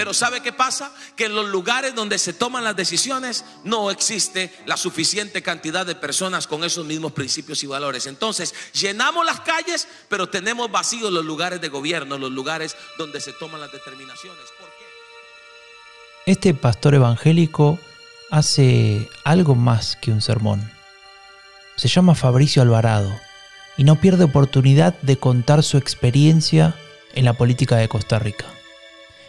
Pero ¿sabe qué pasa? Que en los lugares donde se toman las decisiones no existe la suficiente cantidad de personas con esos mismos principios y valores. Entonces, llenamos las calles, pero tenemos vacíos los lugares de gobierno, los lugares donde se toman las determinaciones. ¿Por qué? Este pastor evangélico hace algo más que un sermón. Se llama Fabricio Alvarado y no pierde oportunidad de contar su experiencia en la política de Costa Rica.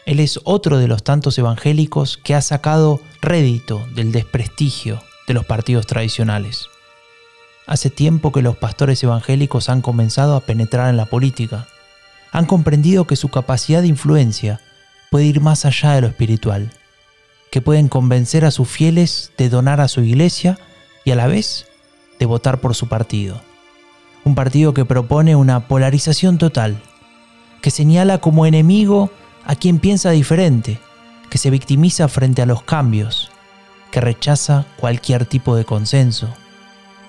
Él es otro de los tantos evangélicos que ha sacado rédito del desprestigio de los partidos tradicionales. Hace tiempo que los pastores evangélicos han comenzado a penetrar en la política. Han comprendido que su capacidad de influencia puede ir más allá de lo espiritual, que pueden convencer a sus fieles de donar a su iglesia y a la vez de votar por su partido. Un partido que propone una polarización total, que señala como enemigo a quien piensa diferente, que se victimiza frente a los cambios, que rechaza cualquier tipo de consenso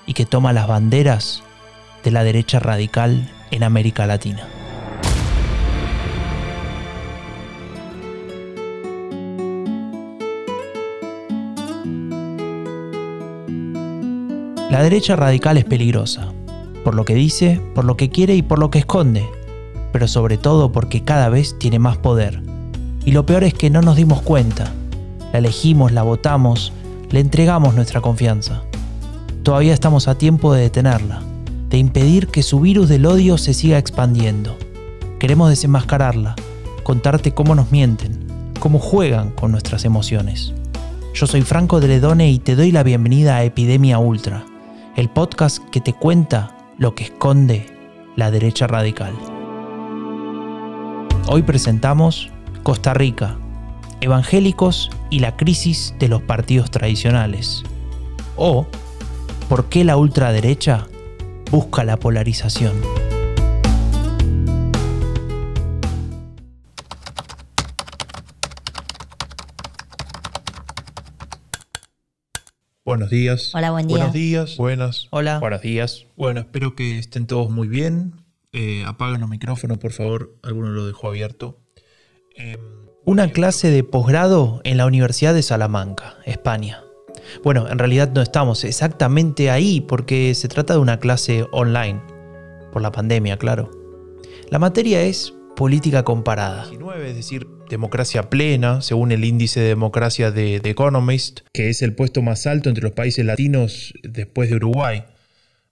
y que toma las banderas de la derecha radical en América Latina. La derecha radical es peligrosa, por lo que dice, por lo que quiere y por lo que esconde, pero sobre todo porque cada vez tiene más poder. Y lo peor es que no nos dimos cuenta. La elegimos, la votamos, le entregamos nuestra confianza. Todavía estamos a tiempo de detenerla, de impedir que su virus del odio se siga expandiendo. Queremos desenmascararla, contarte cómo nos mienten, cómo juegan con nuestras emociones. Yo soy Franco Dredone y te doy la bienvenida a Epidemia Ultra, el podcast que te cuenta lo que esconde la derecha radical. Hoy presentamos Costa Rica, evangélicos y la crisis de los partidos tradicionales. O por qué la ultraderecha busca la polarización. Buenos días. Hola, buen día. Buenos días. Buenas. Hola. Buenos días. Bueno, espero que estén todos muy bien. Eh, apaguen los micrófonos, por favor. Alguno lo dejó abierto. Eh, Una clase de posgrado en la Universidad de Salamanca, España. Bueno, en realidad no estamos exactamente ahí porque se trata de una clase online, por la pandemia, claro. La materia es política comparada. 19, es decir, democracia plena, según el índice de democracia de The Economist, que es el puesto más alto entre los países latinos después de Uruguay.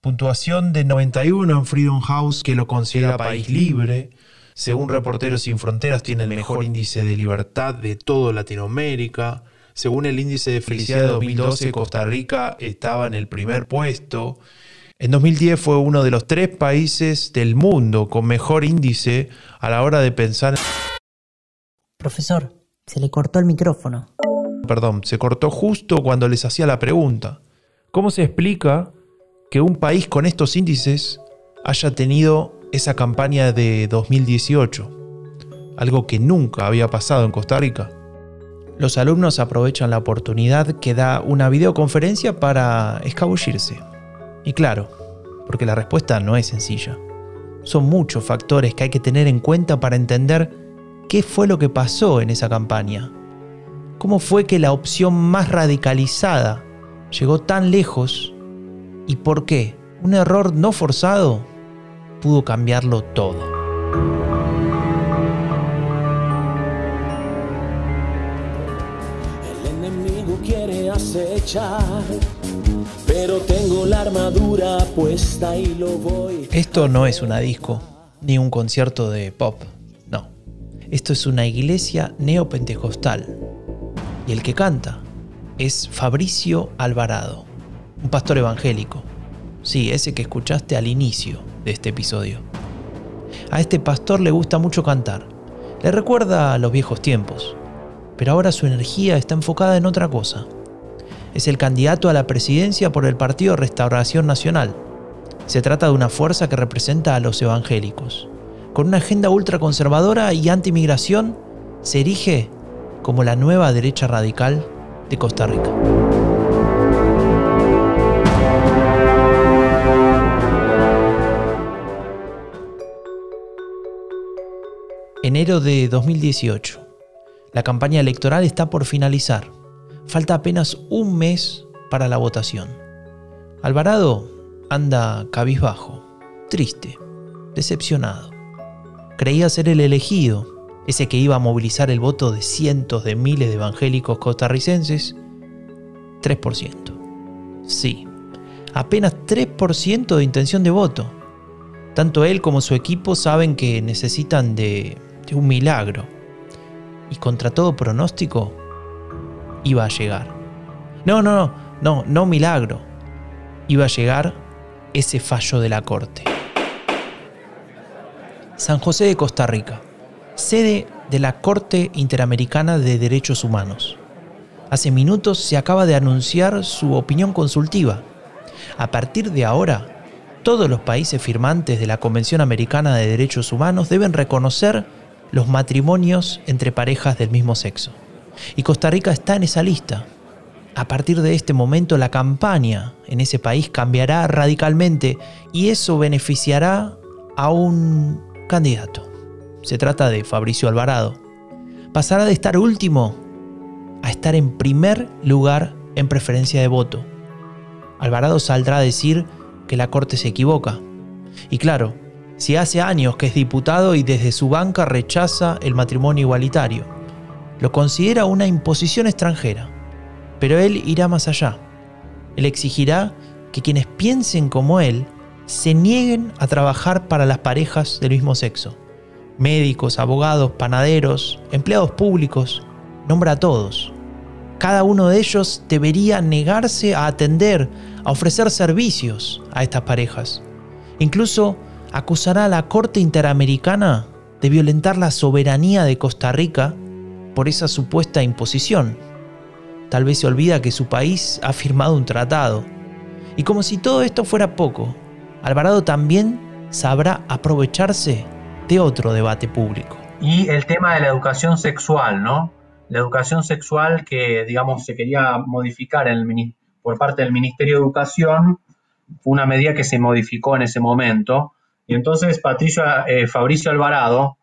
Puntuación de 91 en Freedom House, que lo considera país libre. Según Reporteros Sin Fronteras, tiene el mejor índice de libertad de toda Latinoamérica. Según el índice de felicidad de 2012, Costa Rica estaba en el primer puesto. En 2010 fue uno de los tres países del mundo con mejor índice a la hora de pensar. Profesor, se le cortó el micrófono. Perdón, se cortó justo cuando les hacía la pregunta. ¿Cómo se explica que un país con estos índices haya tenido esa campaña de 2018? Algo que nunca había pasado en Costa Rica. Los alumnos aprovechan la oportunidad que da una videoconferencia para escabullirse. Y claro, porque la respuesta no es sencilla. Son muchos factores que hay que tener en cuenta para entender qué fue lo que pasó en esa campaña. ¿Cómo fue que la opción más radicalizada llegó tan lejos? ¿Y por qué? Un error no forzado pudo cambiarlo todo. El enemigo quiere acechar, pero tengo la armadura puesta y lo voy. Esto no es una disco, ni un concierto de pop, no. Esto es una iglesia neopentecostal. Y el que canta es Fabricio Alvarado, un pastor evangélico. Sí, ese que escuchaste al inicio de este episodio. A este pastor le gusta mucho cantar. Le recuerda a los viejos tiempos. Pero ahora su energía está enfocada en otra cosa. Es el candidato a la presidencia por el Partido Restauración Nacional. Se trata de una fuerza que representa a los evangélicos. Con una agenda ultraconservadora y antimigración, se erige como la nueva derecha radical de Costa Rica. Enero de 2018. La campaña electoral está por finalizar. Falta apenas un mes para la votación. Alvarado anda cabizbajo, triste, decepcionado. Creía ser el elegido, ese que iba a movilizar el voto de cientos de miles de evangélicos costarricenses. 3%. Sí, apenas 3% de intención de voto. Tanto él como su equipo saben que necesitan de, un milagro. Y contra todo pronóstico, iba a llegar. No, no, no, no, no milagro. Iba a llegar ese fallo de la Corte. San José de Costa Rica, sede de la Corte Interamericana de Derechos Humanos. Hace minutos se acaba de anunciar su opinión consultiva. A partir de ahora, todos los países firmantes de la Convención Americana de Derechos Humanos deben reconocer los matrimonios entre parejas del mismo sexo. Y Costa Rica está en esa lista. A partir de este momento la campaña en ese país cambiará radicalmente y eso beneficiará a un candidato. Se trata de Fabricio Alvarado. Pasará de estar último a estar en primer lugar en preferencia de voto. Alvarado saldrá a decir que la Corte se equivoca. Y claro, si hace años que es diputado y desde su banca rechaza el matrimonio igualitario, lo considera una imposición extranjera. Pero él irá más allá. Él exigirá que quienes piensen como él se nieguen a trabajar para las parejas del mismo sexo. Médicos, abogados, panaderos, empleados públicos, nombra a todos. Cada uno de ellos debería negarse a atender, a ofrecer servicios a estas parejas. Incluso acusará a la Corte Interamericana de violentar la soberanía de Costa Rica por esa supuesta imposición. Tal vez se olvida que su país ha firmado un tratado. Y como si todo esto fuera poco, Alvarado también sabrá aprovecharse de otro debate público. Y el tema de la educación sexual, ¿no? La educación sexual que, digamos, se quería modificar por parte del Ministerio de Educación, fue una medida que se modificó en ese momento. Y entonces Patricio, eh, Fabricio Alvarado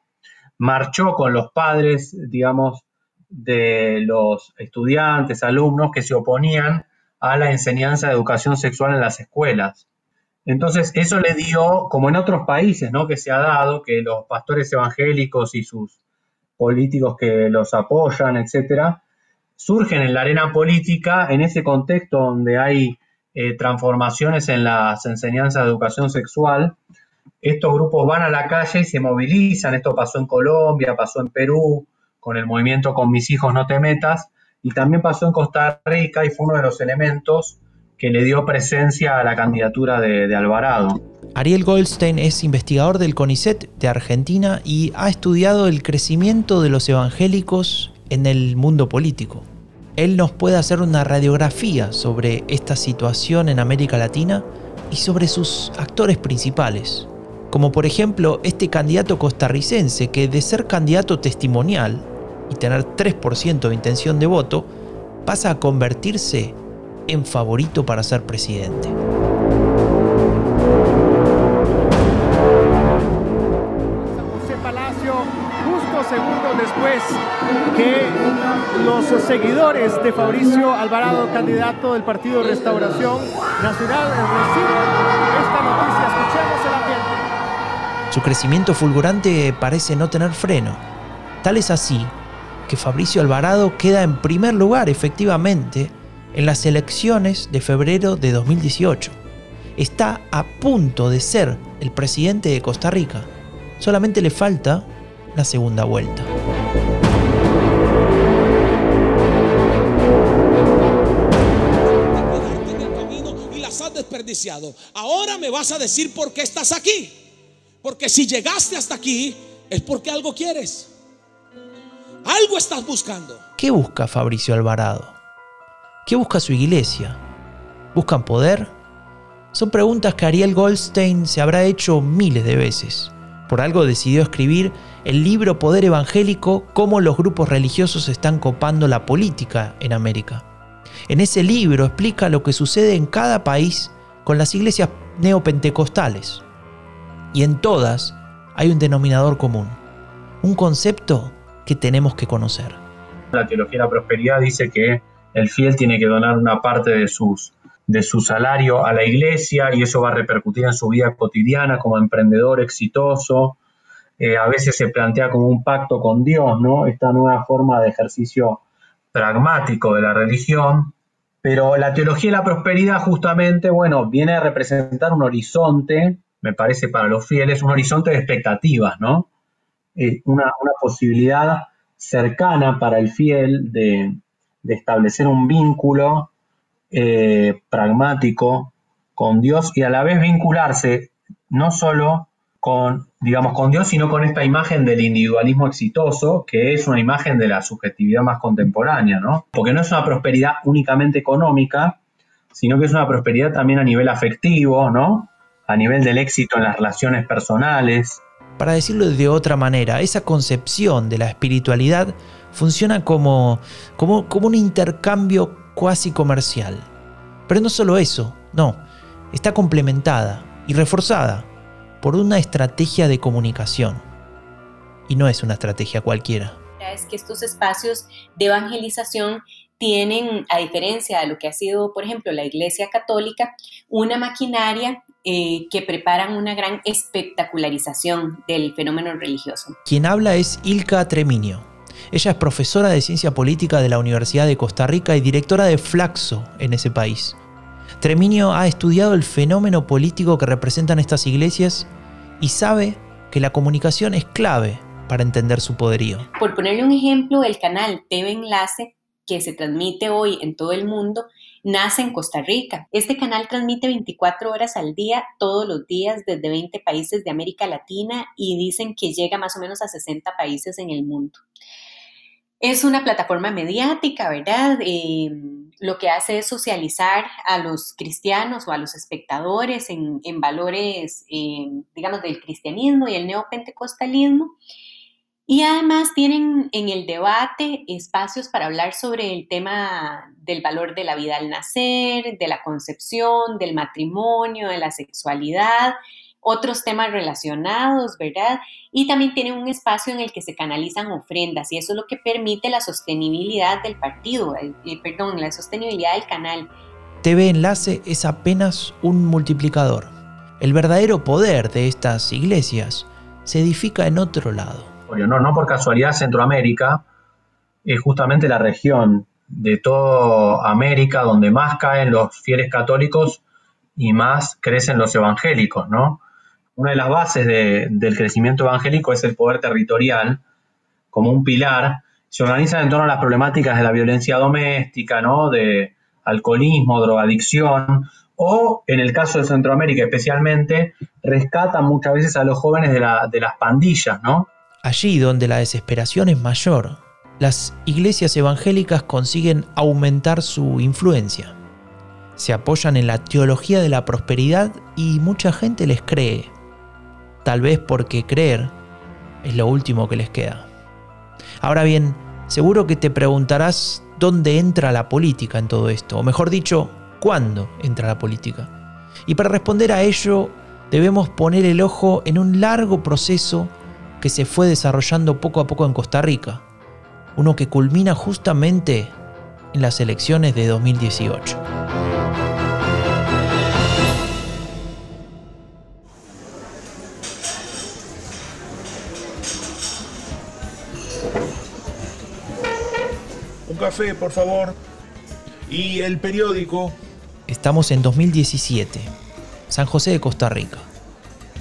marchó con los padres, digamos, de los estudiantes, alumnos que se oponían a la enseñanza de educación sexual en las escuelas. Entonces, eso le dio, como en otros países, ¿no? Que se ha dado, que los pastores evangélicos y sus políticos que los apoyan, etcétera, surgen en la arena política en ese contexto donde hay eh, transformaciones en las enseñanzas de educación sexual. Estos grupos van a la calle y se movilizan. Esto pasó en Colombia, pasó en Perú, con el movimiento Con mis hijos no te metas, y también pasó en Costa Rica y fue uno de los elementos que le dio presencia a la candidatura de, Alvarado. Ariel Goldstein es investigador del CONICET de Argentina y ha estudiado el crecimiento de los evangélicos en el mundo político. Él nos puede hacer una radiografía sobre esta situación en América Latina y sobre sus actores principales, como por ejemplo este candidato costarricense que de ser candidato testimonial y tener 3% de intención de voto, pasa a convertirse en favorito para ser presidente. Después que los seguidores de Fabricio Alvarado, candidato del Partido Restauración Nacional, reciben esta noticia. Su crecimiento fulgurante parece no tener freno. Tal es así que Fabricio Alvarado queda en primer lugar efectivamente en las elecciones de febrero de 2018. Está a punto de ser el presidente de Costa Rica. Solamente le falta la segunda vuelta. desperdiciado. Ahora me vas a decir por qué estás aquí. Porque si llegaste hasta aquí es porque algo quieres. Algo estás buscando. ¿Qué busca Fabricio Alvarado? ¿Qué busca su iglesia? ¿Buscan poder? Son preguntas que Ariel Goldstein se habrá hecho miles de veces. Por algo decidió escribir el libro Poder Evangélico, cómo los grupos religiosos están copando la política en América. En ese libro explica lo que sucede en cada país con las iglesias neopentecostales. Y en todas hay un denominador común, un concepto que tenemos que conocer. La teología de la prosperidad dice que el fiel tiene que donar una parte de, sus, de su salario a la iglesia y eso va a repercutir en su vida cotidiana como emprendedor exitoso. Eh, a veces se plantea como un pacto con Dios, ¿no? Esta nueva forma de ejercicio pragmático de la religión. Pero la teología de la prosperidad justamente, bueno, viene a representar un horizonte, me parece para los fieles, un horizonte de expectativas, ¿no? Eh, una, posibilidad cercana para el fiel de, establecer un vínculo eh, pragmático con Dios y a la vez vincularse no solo con, digamos, con Dios, sino con esta imagen del individualismo exitoso, que es una imagen de la subjetividad más contemporánea, ¿no? Porque no es una prosperidad únicamente económica, sino que es una prosperidad también a nivel afectivo, ¿no? A nivel del éxito en las relaciones personales. Para decirlo de otra manera, esa concepción de la espiritualidad funciona como, como, como un intercambio cuasi comercial. Pero no solo eso, no, está complementada y reforzada por una estrategia de comunicación. Y no es una estrategia cualquiera. Es que estos espacios de evangelización tienen, a diferencia de lo que ha sido, por ejemplo, la Iglesia Católica, una maquinaria eh, que preparan una gran espectacularización del fenómeno religioso. Quien habla es Ilka Treminio. Ella es profesora de ciencia política de la Universidad de Costa Rica y directora de Flaxo en ese país. Treminio ha estudiado el fenómeno político que representan estas iglesias y sabe que la comunicación es clave para entender su poderío. Por ponerle un ejemplo, el canal TV Enlace, que se transmite hoy en todo el mundo, nace en Costa Rica. Este canal transmite 24 horas al día, todos los días, desde 20 países de América Latina y dicen que llega más o menos a 60 países en el mundo. Es una plataforma mediática, ¿verdad? Eh, lo que hace es socializar a los cristianos o a los espectadores en, valores, eh, digamos, del cristianismo y el neopentecostalismo. Y además tienen en el debate espacios para hablar sobre el tema del valor de la vida al nacer, de la concepción, del matrimonio, de la sexualidad otros temas relacionados, ¿verdad? Y también tiene un espacio en el que se canalizan ofrendas y eso es lo que permite la sostenibilidad del partido, perdón, la sostenibilidad del canal. TV Enlace es apenas un multiplicador. El verdadero poder de estas iglesias se edifica en otro lado. No, no por casualidad Centroamérica es justamente la región de toda América donde más caen los fieles católicos y más crecen los evangélicos, ¿no? una de las bases del crecimiento evangélico es el poder territorial como un pilar. Se organiza en torno a las problemáticas de la violencia doméstica, ¿no? de alcoholismo, drogadicción, o en el caso de Centroamérica especialmente, rescatan muchas veces a los jóvenes de, de las pandillas, ¿no? Allí donde la desesperación es mayor, las iglesias evangélicas consiguen aumentar su influencia. Se apoyan en la teología de la prosperidad y mucha gente les cree tal vez porque creer es lo último que les queda. Ahora bien, seguro que te preguntarás dónde entra la política en todo esto, o mejor dicho, cuándo entra la política. Y para responder a ello, debemos poner el ojo en un largo proceso que se fue desarrollando poco a poco en Costa Rica, uno que culmina justamente en las elecciones de 2018. café, por favor. Y el periódico. Estamos en 2017, San José de Costa Rica.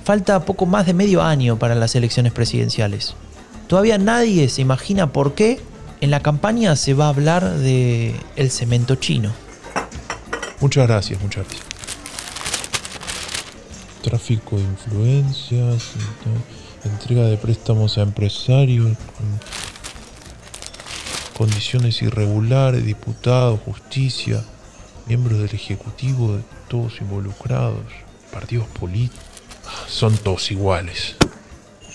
Falta poco más de medio año para las elecciones presidenciales. Todavía nadie se imagina por qué en la campaña se va a hablar de el cemento chino. Muchas gracias, muchas gracias. Tráfico de influencias, entrega de préstamos a empresarios, condiciones irregulares, diputados, justicia, miembros del Ejecutivo, todos involucrados, partidos políticos, son todos iguales.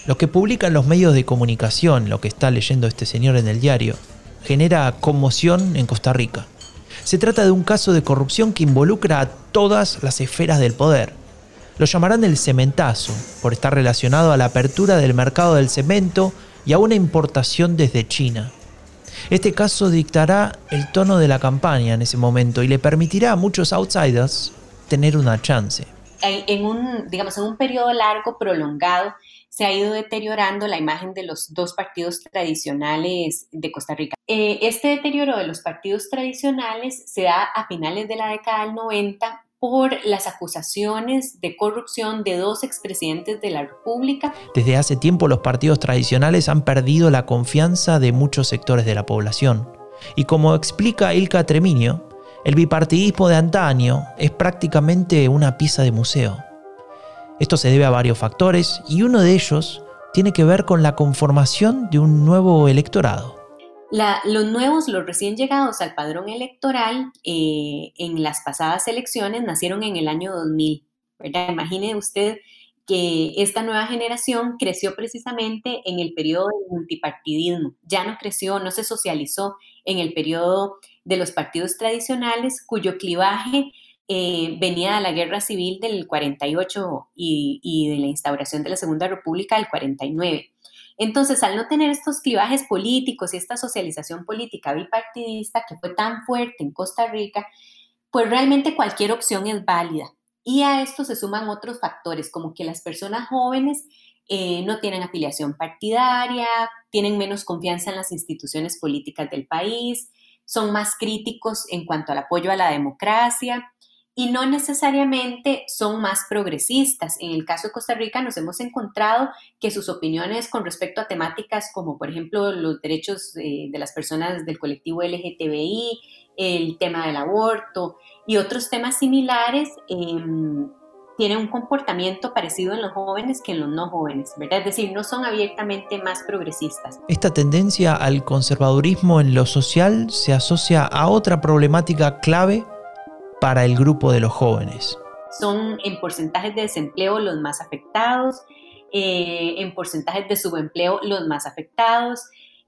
Lo que publican los medios de comunicación, lo que está leyendo este señor en el diario, genera conmoción en Costa Rica. Se trata de un caso de corrupción que involucra a todas las esferas del poder. Lo llamarán el cementazo, por estar relacionado a la apertura del mercado del cemento y a una importación desde China. Este caso dictará el tono de la campaña en ese momento y le permitirá a muchos outsiders tener una chance. En un, digamos, en un periodo largo, prolongado, se ha ido deteriorando la imagen de los dos partidos tradicionales de Costa Rica. Eh, este deterioro de los partidos tradicionales se da a finales de la década del 90 por las acusaciones de corrupción de dos expresidentes de la República. Desde hace tiempo los partidos tradicionales han perdido la confianza de muchos sectores de la población. Y como explica Ilka Treminio, el bipartidismo de antaño es prácticamente una pieza de museo. Esto se debe a varios factores y uno de ellos tiene que ver con la conformación de un nuevo electorado los nuevos, los recién llegados al padrón electoral eh, en las pasadas elecciones nacieron en el año 2000. ¿verdad? Imagine usted que esta nueva generación creció precisamente en el periodo del multipartidismo, ya no creció, no se socializó en el periodo de los partidos tradicionales, cuyo clivaje eh, venía de la guerra civil del 48 y, de la instauración de la Segunda República del 49. Entonces, al no tener estos clivajes políticos y esta socialización política bipartidista que fue tan fuerte en Costa Rica, pues realmente cualquier opción es válida. Y a esto se suman otros factores, como que las personas jóvenes eh, no tienen afiliación partidaria, tienen menos confianza en las instituciones políticas del país, son más críticos en cuanto al apoyo a la democracia y no necesariamente son más progresistas. En el caso de Costa Rica nos hemos encontrado que sus opiniones con respecto a temáticas como por ejemplo los derechos de, las personas del colectivo LGTBI, el tema del aborto y otros temas similares em, tienen un comportamiento parecido en los jóvenes que en los no jóvenes, ¿verdad? Es decir, no son abiertamente más progresistas. Esta tendencia al conservadurismo en lo social se asocia a otra problemática clave para el grupo de los jóvenes. Son en porcentajes de desempleo los más afectados, eh, en porcentajes de subempleo los más afectados,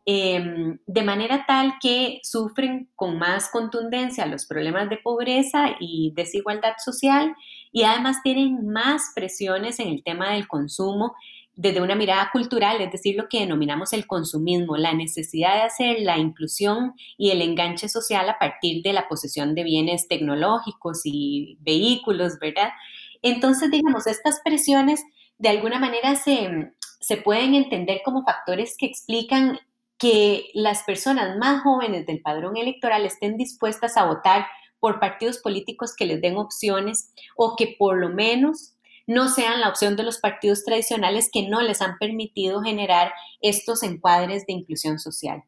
em, de manera tal que sufren con más contundencia los problemas de pobreza y desigualdad social y además tienen más presiones en el tema del consumo desde una mirada cultural, es decir, lo que denominamos el consumismo, la necesidad de hacer la inclusión y el enganche social a partir de la posesión de bienes tecnológicos y vehículos, ¿verdad? Entonces, digamos, estas presiones de alguna manera se, se pueden entender como factores que explican que las personas más jóvenes del padrón electoral estén dispuestas a votar por partidos políticos que les den opciones o que por lo menos no sean la opción de los partidos tradicionales que no les han permitido generar estos encuadres de inclusión social.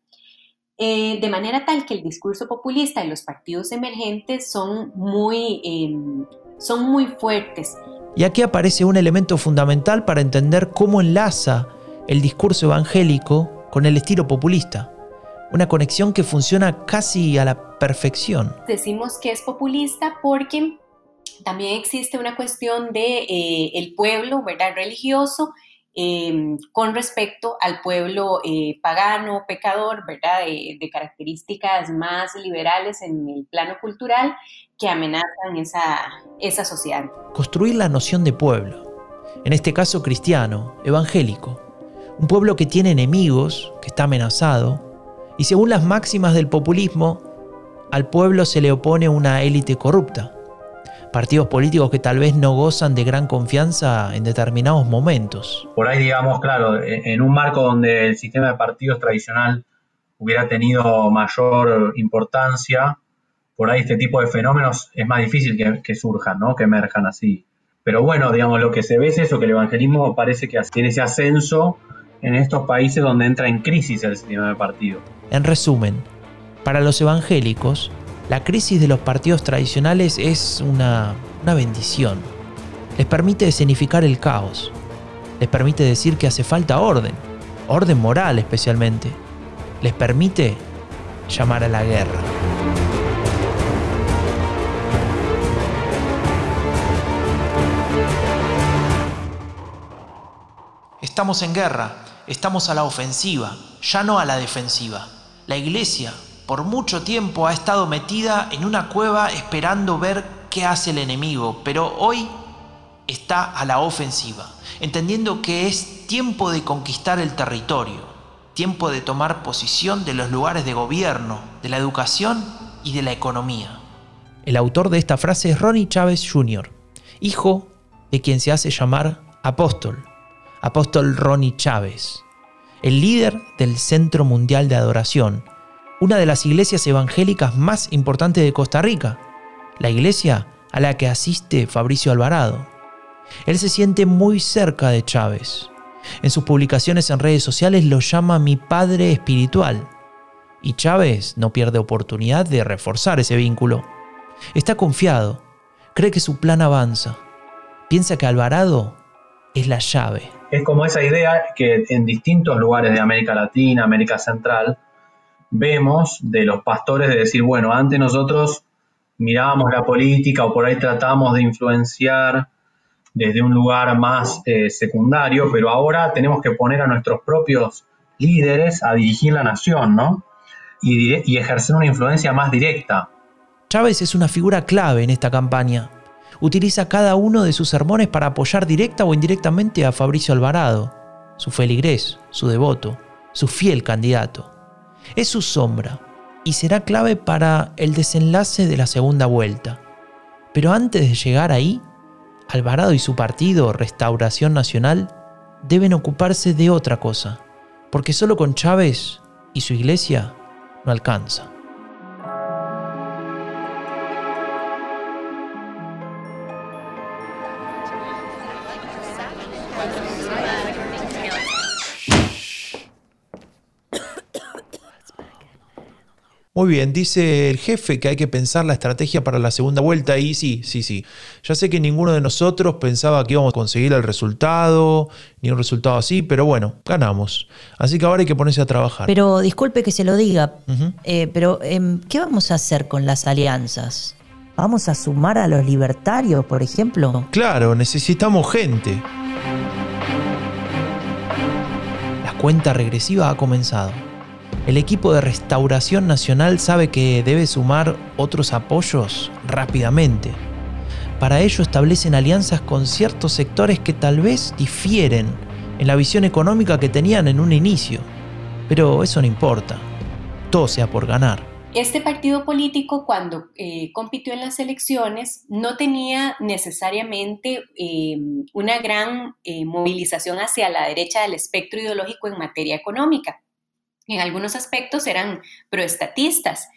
Eh, de manera tal que el discurso populista y los partidos emergentes son muy, em, son muy fuertes. Y aquí aparece un elemento fundamental para entender cómo enlaza el discurso evangélico con el estilo populista. Una conexión que funciona casi a la perfección. Decimos que es populista porque también existe una cuestión de eh, el pueblo, ¿verdad? Religioso em, con respecto al pueblo eh, pagano, pecador, ¿verdad? De, características más liberales en el plano cultural que amenazan esa, esa sociedad. Construir la noción de pueblo, en este caso cristiano, evangélico, un pueblo que tiene enemigos, que está amenazado, y según las máximas del populismo, al pueblo se le opone una élite corrupta partidos políticos que tal vez no gozan de gran confianza en determinados momentos. Por ahí, digamos, claro, en un marco donde el sistema de partidos tradicional hubiera tenido mayor importancia, por ahí este tipo de fenómenos es más difícil que, surjan, ¿no? que emerjan así. Pero bueno, digamos, lo que se ve es eso, que el evangelismo parece que tiene ese ascenso en estos países donde entra en crisis el sistema de partidos. En resumen, para los evangélicos, la crisis de los partidos tradicionales es una, bendición. Les permite escenificar el caos. Les permite decir que hace falta orden, orden moral especialmente. Les permite llamar a la guerra. Estamos en guerra, estamos a la ofensiva, ya no a la defensiva. La iglesia por mucho tiempo ha estado metida en una cueva esperando ver qué hace el enemigo, pero hoy está a la ofensiva, entendiendo que es tiempo de conquistar el territorio. tiempo de tomar posición de los lugares de gobierno, de la educación y de la economía. El autor de esta frase es Ronnie Chávez Jr., hijo de quien se hace llamar apóstol, apóstol Ronnie Chávez, el líder del Centro Mundial de Adoración, una de las iglesias evangélicas más importantes de Costa Rica, la iglesia a la que asiste Fabricio Alvarado. Él se siente muy cerca de Chávez. En sus publicaciones en redes sociales lo llama mi padre espiritual. Y Chávez no pierde oportunidad de reforzar ese vínculo. Está confiado, cree que su plan avanza. Piensa que Alvarado es la llave. Es como esa idea que en distintos lugares de América Latina, América Central, vemos de los pastores de decir, bueno, antes nosotros mirábamos la política o por ahí tratamos de influenciar desde un lugar más eh, secundario, pero ahora tenemos que poner a nuestros propios líderes a dirigir la nación, ¿no? Y, y ejercer una influencia más directa. Chávez es una figura clave en esta campaña. Utiliza cada uno de sus sermones para apoyar directa o indirectamente a Fabricio Alvarado, su feligrés, su devoto, su fiel candidato. Es su sombra, y será clave para el desenlace de la segunda vuelta. Pero antes de llegar ahí, Alvarado y su partido, Restauración Nacional, deben ocuparse de otra cosa, porque solo con Chávez y su iglesia no alcanza. Muy bien, dice el jefe que hay que pensar la estrategia para la segunda vuelta y sí, sí, sí. Ya sé que ninguno de nosotros pensaba que íbamos a conseguir el resultado, ni un resultado así, pero bueno, ganamos. Así que ahora hay que ponerse a trabajar. Pero disculpe que se lo diga, eh, pero em, ¿qué vamos a hacer con las alianzas? ¿Vamos a sumar a los libertarios, por ejemplo? Claro, necesitamos gente. La cuenta regresiva ha comenzado el equipo de Restauración Nacional sabe que debe sumar otros apoyos rápidamente. Para ello establecen alianzas con ciertos sectores que tal vez difieren en la visión económica que tenían en un inicio. Pero eso no importa. Todo sea por ganar. Este partido político cuando eh, compitió en las elecciones no tenía necesariamente eh, una gran eh, movilización hacia la derecha del espectro ideológico en materia económica en algunos aspectos eran proestatistas,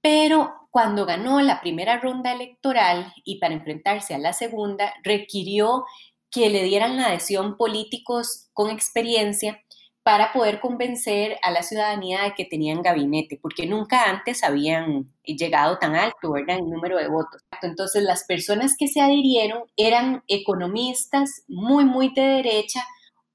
pero cuando ganó la primera ronda electoral y para enfrentarse a la segunda, requirió que le dieran la adhesión políticos con experiencia para poder convencer a la ciudadanía de que tenían gabinete, porque nunca antes habían llegado tan alto, ¿verdad?, en número de votos. Entonces, las personas que se adhirieron eran economistas muy, muy de derecha,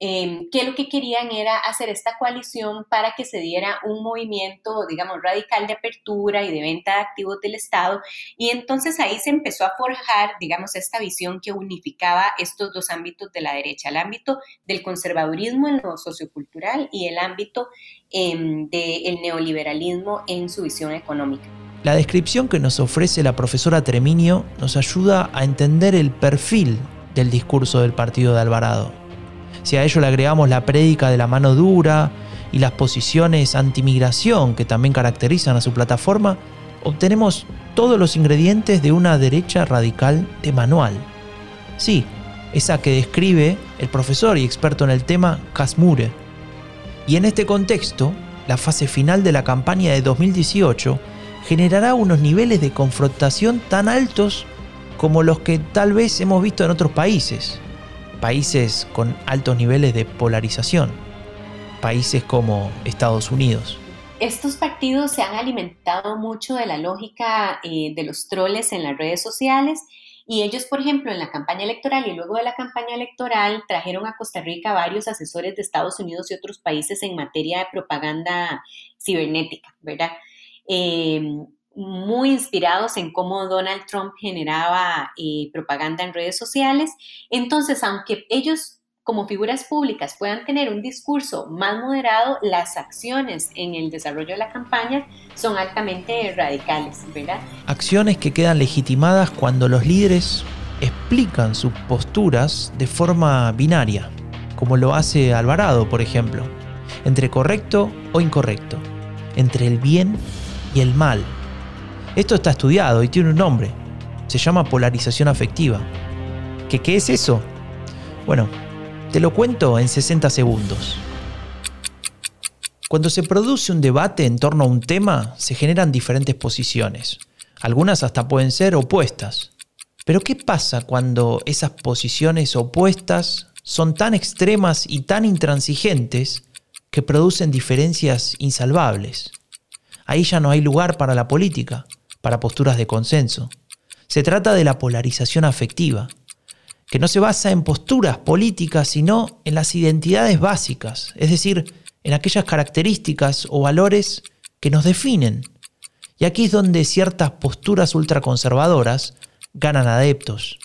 Em, que lo que querían era hacer esta coalición para que se diera un movimiento, digamos, radical de apertura y de venta de activos del Estado. Y entonces ahí se empezó a forjar, digamos, esta visión que unificaba estos dos ámbitos de la derecha, el ámbito del conservadurismo en lo sociocultural y el ámbito em, del neoliberalismo en su visión económica. La descripción que nos ofrece la profesora Treminio nos ayuda a entender el perfil del discurso del partido de Alvarado. Si a ello le agregamos la prédica de la mano dura y las posiciones antimigración que también caracterizan a su plataforma, obtenemos todos los ingredientes de una derecha radical de manual. Sí, esa que describe el profesor y experto en el tema Casmure. Y en este contexto, la fase final de la campaña de 2018 generará unos niveles de confrontación tan altos como los que tal vez hemos visto en otros países países con altos niveles de polarización, países como Estados Unidos. Estos partidos se han alimentado mucho de la lógica eh, de los troles en las redes sociales y ellos, por ejemplo, en la campaña electoral y luego de la campaña electoral trajeron a Costa Rica varios asesores de Estados Unidos y otros países en materia de propaganda cibernética, ¿verdad? Eh, muy inspirados en cómo Donald Trump generaba eh, propaganda en redes sociales. Entonces, aunque ellos como figuras públicas puedan tener un discurso más moderado, las acciones en el desarrollo de la campaña son altamente radicales, ¿verdad? Acciones que quedan legitimadas cuando los líderes explican sus posturas de forma binaria, como lo hace Alvarado, por ejemplo. entre correcto o incorrecto, entre el bien y el mal. Esto está estudiado y tiene un nombre. Se llama polarización afectiva. ¿Qué, es eso? Bueno, te lo cuento en 60 segundos. Cuando se produce un debate en torno a un tema, se generan diferentes posiciones. Algunas hasta pueden ser opuestas. Pero ¿qué pasa cuando esas posiciones opuestas son tan extremas y tan intransigentes que producen diferencias insalvables? Ahí ya no hay lugar para la política, para posturas de consenso. Se trata de la polarización afectiva, que no se basa en posturas políticas, sino en las identidades básicas, es decir, en aquellas características o valores que nos definen. Y aquí es donde ciertas posturas ultraconservadoras ganan adeptos,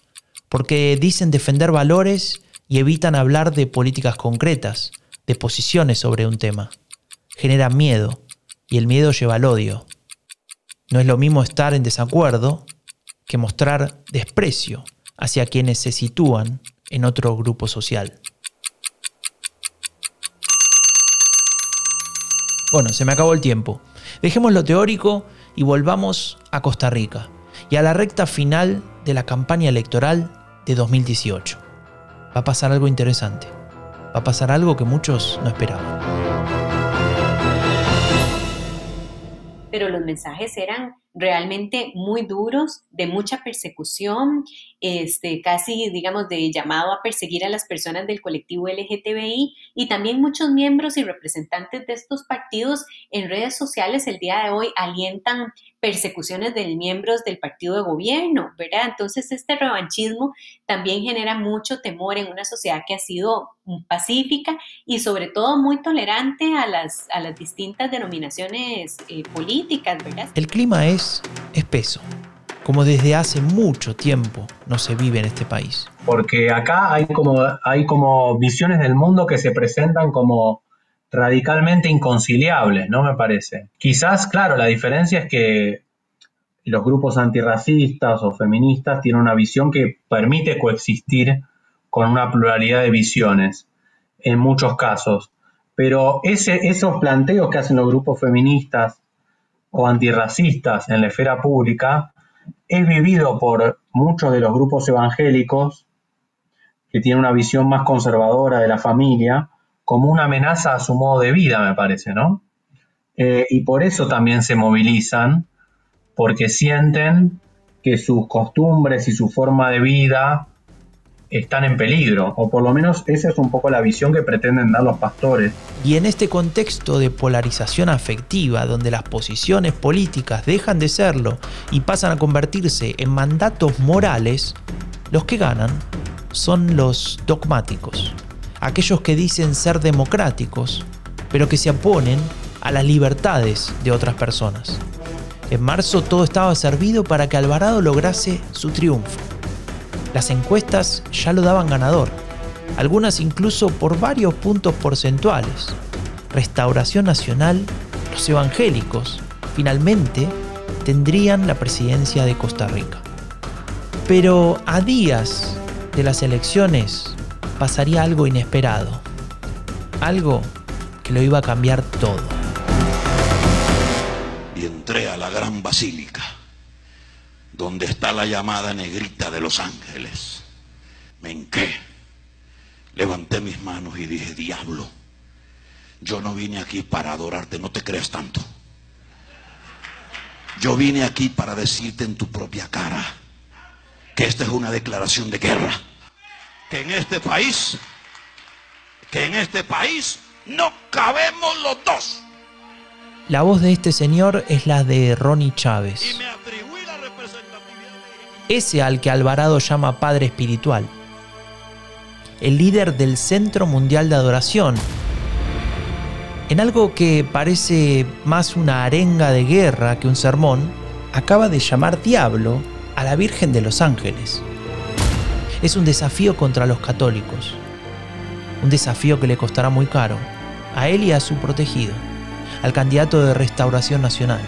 porque dicen defender valores y evitan hablar de políticas concretas, de posiciones sobre un tema. Generan miedo, y el miedo lleva al odio. No es lo mismo estar en desacuerdo que mostrar desprecio hacia quienes se sitúan en otro grupo social. Bueno, se me acabó el tiempo. Dejemos lo teórico y volvamos a Costa Rica y a la recta final de la campaña electoral de 2018. Va a pasar algo interesante. Va a pasar algo que muchos no esperaban. Mensajes eran realmente muy duros, de mucha persecución, este, casi, digamos, de llamado a perseguir a las personas del colectivo LGTBI y también muchos miembros y representantes de estos partidos en redes sociales el día de hoy alientan persecuciones de miembros del partido de gobierno, ¿verdad? Entonces este revanchismo también genera mucho temor en una sociedad que ha sido pacífica y sobre todo muy tolerante a las, a las distintas denominaciones eh, políticas, ¿verdad? El clima es espeso, como desde hace mucho tiempo no se vive en este país. Porque acá hay como, hay como visiones del mundo que se presentan como radicalmente inconciliables, ¿no? Me parece. Quizás, claro, la diferencia es que los grupos antirracistas o feministas tienen una visión que permite coexistir con una pluralidad de visiones, en muchos casos. Pero esos planteos que hacen los grupos feministas o antirracistas en la esfera pública es vivido por muchos de los grupos evangélicos que tienen una visión más conservadora de la familia como una amenaza a su modo de vida, me parece, ¿no? Eh, y por eso también se movilizan, porque sienten que sus costumbres y su forma de vida están en peligro, o por lo menos esa es un poco la visión que pretenden dar los pastores. Y en este contexto de polarización afectiva, donde las posiciones políticas dejan de serlo y pasan a convertirse en mandatos morales, los que ganan son los dogmáticos, aquellos que dicen ser democráticos, pero que se oponen a las libertades de otras personas. En marzo todo estaba servido para que Alvarado lograse su triunfo. Las encuestas ya lo daban ganador, algunas incluso por varios puntos porcentuales. Restauración Nacional, los evangélicos, finalmente tendrían la presidencia de Costa Rica. Pero a días de las elecciones pasaría algo inesperado, algo que lo iba a cambiar todo. Y entré a la gran basílica, donde está la llamada negrita de los ángeles. Me hinqué, levanté mis manos y dije, diablo, yo no vine aquí para adorarte, no te creas tanto. Yo vine aquí para decirte en tu propia cara que esta es una declaración de guerra que en este país, que en este país no cabemos los dos. La voz de este señor es la de Ronnie Chávez. Ese al que Alvarado llama Padre Espiritual. El líder del Centro Mundial de Adoración. En algo que parece más una arenga de guerra que un sermón, acaba de llamar diablo a la Virgen de los Ángeles es un desafío contra los católicos. Un desafío que le costará muy caro a él y a su protegido, al candidato de Restauración Nacional,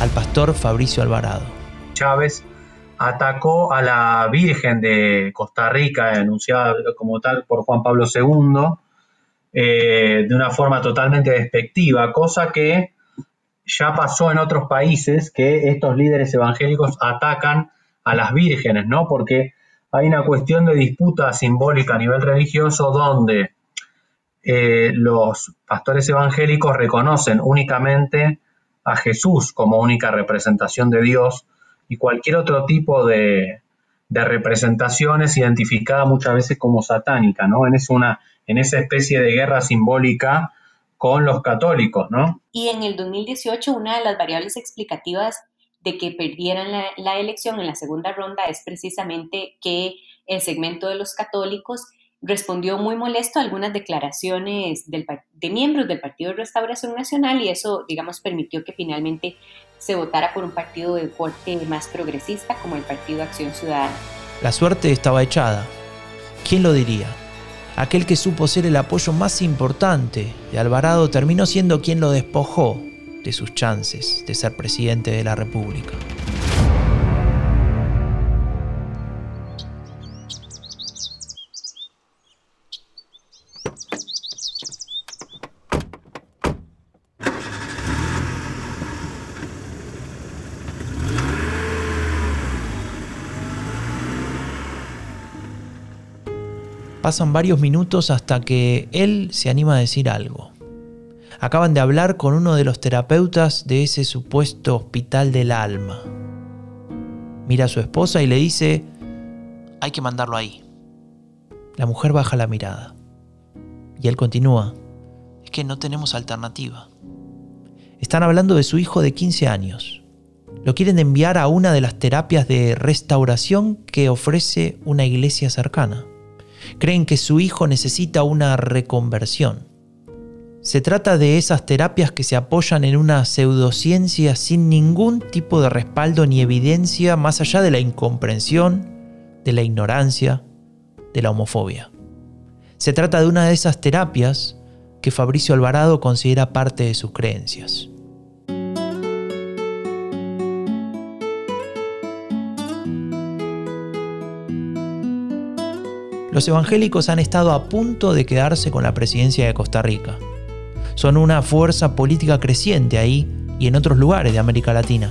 al pastor Fabricio Alvarado. Chávez atacó a la Virgen de Costa Rica, anunciada como tal por Juan Pablo II, eh, de una forma totalmente despectiva, cosa que ya pasó en otros países que estos líderes evangélicos atacan a las vírgenes, ¿no? Porque hay una cuestión de disputa simbólica a nivel religioso donde eh, los pastores evangélicos reconocen únicamente a Jesús como única representación de Dios y cualquier otro tipo de, de representación es identificada muchas veces como satánica, ¿no? En, una, en esa especie de guerra simbólica con los católicos, ¿no? Y en el 2018 una de las variables explicativas de que perdieran la, elección en la segunda ronda es precisamente que el segmento de los católicos respondió muy molesto a algunas declaraciones del, de miembros del Partido de Restauración Nacional y eso, digamos, permitió que finalmente se votara por un partido de corte más progresista como el Partido Acción Ciudadana. La suerte estaba echada. ¿Quién lo diría? Aquel que supo ser el apoyo más importante de Alvarado terminó siendo quien lo despojó de sus chances de ser presidente de la República. Pasan varios minutos hasta que él se anima a decir algo. Acaban de hablar con uno de los terapeutas de ese supuesto hospital del alma. Mira a su esposa y le dice, hay que mandarlo ahí. La mujer baja la mirada. Y él continúa, es que no tenemos alternativa. Están hablando de su hijo de 15 años. Lo quieren enviar a una de las terapias de restauración que ofrece una iglesia cercana. Creen que su hijo necesita una reconversión. Se trata de esas terapias que se apoyan en una pseudociencia sin ningún tipo de respaldo ni evidencia más allá de la incomprensión, de la ignorancia, de la homofobia. Se trata de una de esas terapias que Fabricio Alvarado considera parte de sus creencias. Los evangélicos han estado a punto de quedarse con la presidencia de Costa Rica son una fuerza política creciente ahí y en otros lugares de América Latina.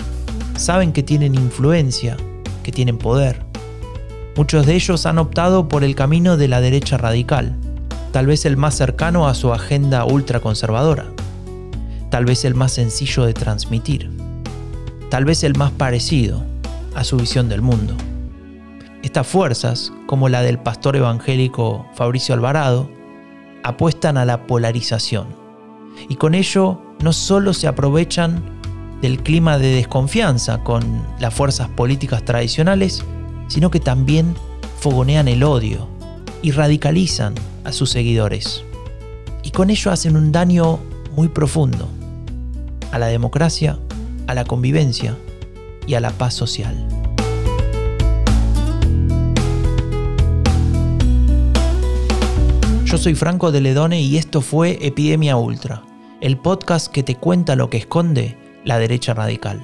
Saben que tienen influencia, que tienen poder. Muchos de ellos han optado por el camino de la derecha radical, tal vez el más cercano a su agenda ultraconservadora, tal vez el más sencillo de transmitir, tal vez el más parecido a su visión del mundo. Estas fuerzas, como la del pastor evangélico Fabricio Alvarado, apuestan a la polarización y con ello no solo se aprovechan del clima de desconfianza con las fuerzas políticas tradicionales, sino que también fogonean el odio y radicalizan a sus seguidores. Y con ello hacen un daño muy profundo a la democracia, a la convivencia y a la paz social. Yo soy Franco de Ledone y esto fue Epidemia Ultra, el podcast que te cuenta lo que esconde la derecha radical.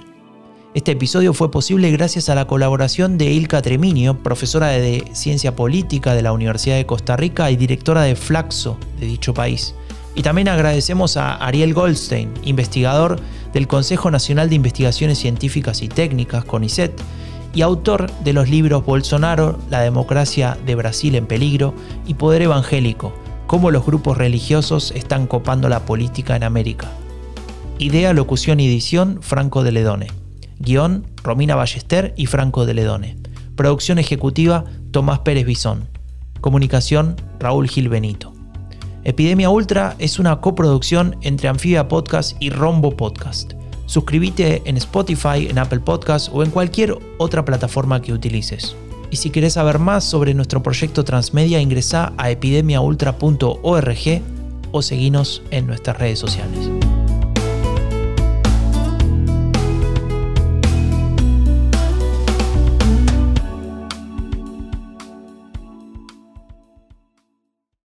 Este episodio fue posible gracias a la colaboración de Ilka Treminio, profesora de Ciencia Política de la Universidad de Costa Rica y directora de Flaxo de dicho país. Y también agradecemos a Ariel Goldstein, investigador del Consejo Nacional de Investigaciones Científicas y Técnicas, CONICET, y autor de los libros Bolsonaro, La democracia de Brasil en peligro y Poder Evangélico, cómo los grupos religiosos están copando la política en América. Idea, locución y edición, Franco de Ledone. Guión, Romina Ballester y Franco de Ledone. Producción ejecutiva, Tomás Pérez Bisón. Comunicación, Raúl Gil Benito. Epidemia Ultra es una coproducción entre Anfibia Podcast y Rombo Podcast. Suscríbete en Spotify, en Apple Podcast o en cualquier otra plataforma que utilices. Y si quieres saber más sobre nuestro proyecto Transmedia, ingresa a epidemiaultra.org o seguinos en nuestras redes sociales.